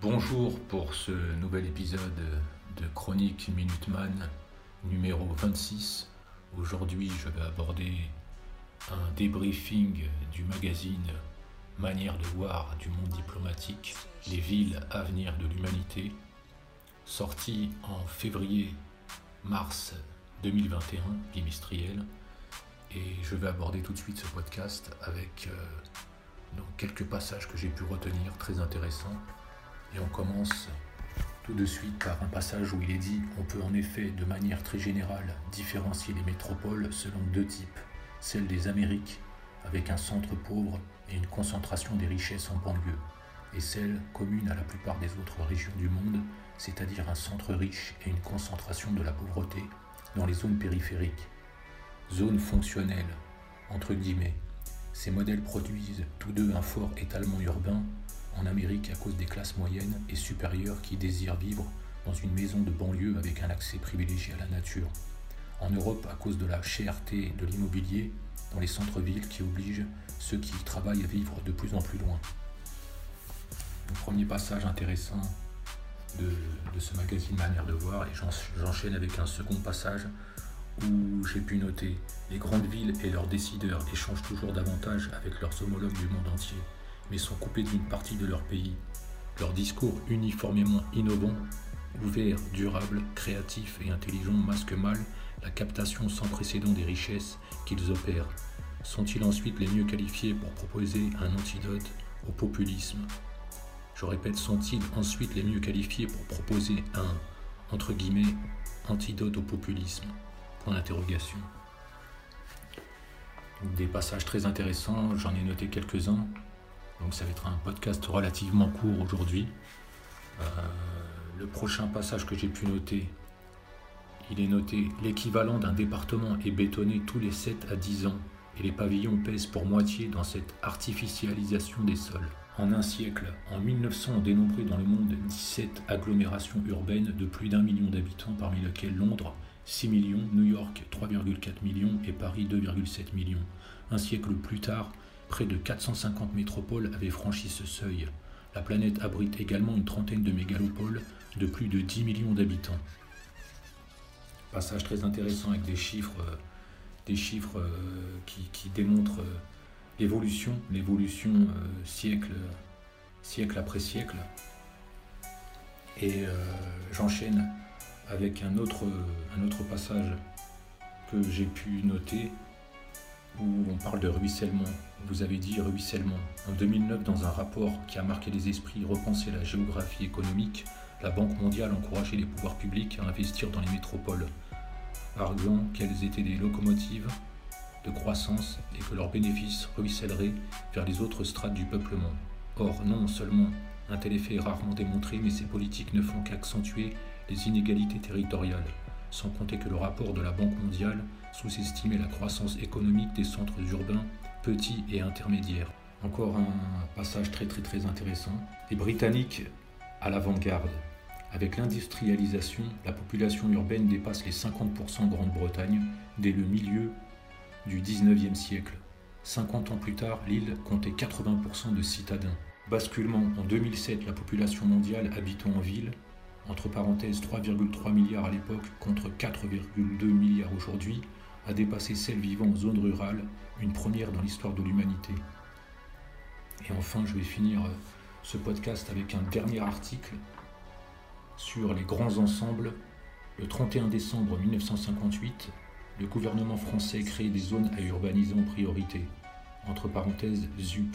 Bonjour pour ce nouvel épisode de Chronique Minuteman numéro 26. Aujourd'hui, je vais aborder un débriefing du magazine Manière de voir du monde diplomatique, les villes avenir de l'humanité, sorti en février-mars 2021, bimestriel. Et je vais aborder tout de suite ce podcast avec euh, quelques passages que j'ai pu retenir très intéressants. Et on commence tout de suite par un passage où il est dit on peut en effet de manière très générale différencier les métropoles selon deux types, celle des Amériques avec un centre pauvre et une concentration des richesses en banlieue, et celle commune à la plupart des autres régions du monde, c'est-à-dire un centre riche et une concentration de la pauvreté dans les zones périphériques. Zones fonctionnelles, entre guillemets. Ces modèles produisent tous deux un fort étalement urbain en Amérique à cause des classes moyennes et supérieures qui désirent vivre dans une maison de banlieue avec un accès privilégié à la nature. En Europe à cause de la cherté de l'immobilier dans les centres-villes qui obligent ceux qui y travaillent à vivre de plus en plus loin. Le premier passage intéressant de, ce magazine Manière de voir et j'enchaîne avec un second passage où j'ai pu noter les grandes villes et leurs décideurs échangent toujours davantage avec leurs homologues du monde entier, mais sont coupés d'une partie de leur pays. Leur discours uniformément innovant, ouvert, durable, créatif et intelligent masque mal la captation sans précédent des richesses qu'ils opèrent. Sont-ils ensuite les mieux qualifiés pour proposer un antidote au populisme? Je répète, sont-ils ensuite les mieux qualifiés pour proposer un, entre guillemets, antidote au populisme? Point. Des passages très intéressants, j'en ai noté quelques-uns. Donc ça va être un podcast relativement court aujourd'hui. Euh, le prochain passage que j'ai pu noter, il est noté l'équivalent d'un département est bétonné tous les 7 à 10 ans et les pavillons pèsent pour moitié dans cette artificialisation des sols. En un siècle, en 1900, on dénombrait dans le monde 17 agglomérations urbaines de plus d'un million d'habitants, parmi lesquelles Londres 6 millions, New York 3,4 millions et Paris 2,7 millions. Un siècle plus tard, près de 450 métropoles avaient franchi ce seuil. La planète abrite également une trentaine de mégalopoles de plus de 10 millions d'habitants. Passage très intéressant avec des chiffres, euh, euh, qui, démontrent euh, l'évolution, l'évolution siècle après siècle. Et j'enchaîne avec un autre, un autre passage que j'ai pu noter où on parle de ruissellement. Vous avez dit ruissellement. En 2009, dans un rapport qui a marqué les esprits, repenser la géographie économique, la Banque mondiale encourageait les pouvoirs publics à investir dans les métropoles, arguant qu'elles étaient des locomotives de croissance et que leurs bénéfices ruisselleraient vers les autres strates du peuplement. Or, non seulement un tel effet est rarement démontré, mais ces politiques ne font qu'accentuer les inégalités territoriales, sans compter que le rapport de la Banque mondiale sous-estimait la croissance économique des centres urbains petits et intermédiaires. Encore un passage très intéressant. Les Britanniques à l'avant-garde. Avec l'industrialisation, la population urbaine dépasse les 50% en Grande-Bretagne dès le milieu du 19e siècle. 50 ans plus tard, l'île comptait 80% de citadins. Basculement en 2007, la population mondiale habitant en ville, entre parenthèses 3,3 milliards à l'époque contre 4,2 milliards aujourd'hui, a dépassé celle vivant en zone rurale, une première dans l'histoire de l'humanité. Et enfin, je vais finir euh, ce podcast avec un dernier article sur les grands ensembles. Le 31 décembre 1958, le gouvernement français crée des zones à urbaniser en priorité, entre parenthèses ZUP,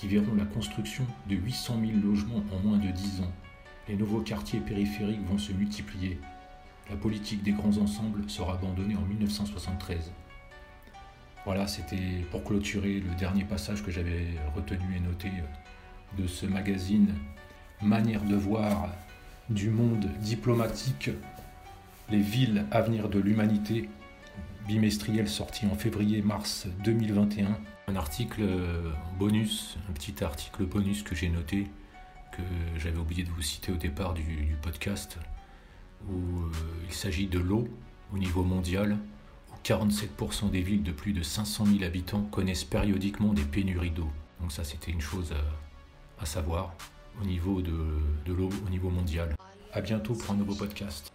qui verront la construction de 800 000 logements en moins de 10 ans. Les nouveaux quartiers périphériques vont se multiplier. La politique des grands ensembles sera abandonnée en 1973. Voilà, c'était pour clôturer le dernier passage que j'avais retenu et noté de ce magazine Manière de voir du monde diplomatique, les villes avenir de l'humanité, bimestriel sorti en février-mars 2021. Un article bonus, un petit article bonus que j'ai noté, que j'avais oublié de vous citer au départ du, podcast, où euh, il s'agit de l'eau au niveau mondial, où 47% des villes de plus de 500 000 habitants connaissent périodiquement des pénuries d'eau. Donc ça c'était une chose... Euh, à savoir. au niveau de, de l'eau au niveau mondial. À bientôt pour un nouveau podcast.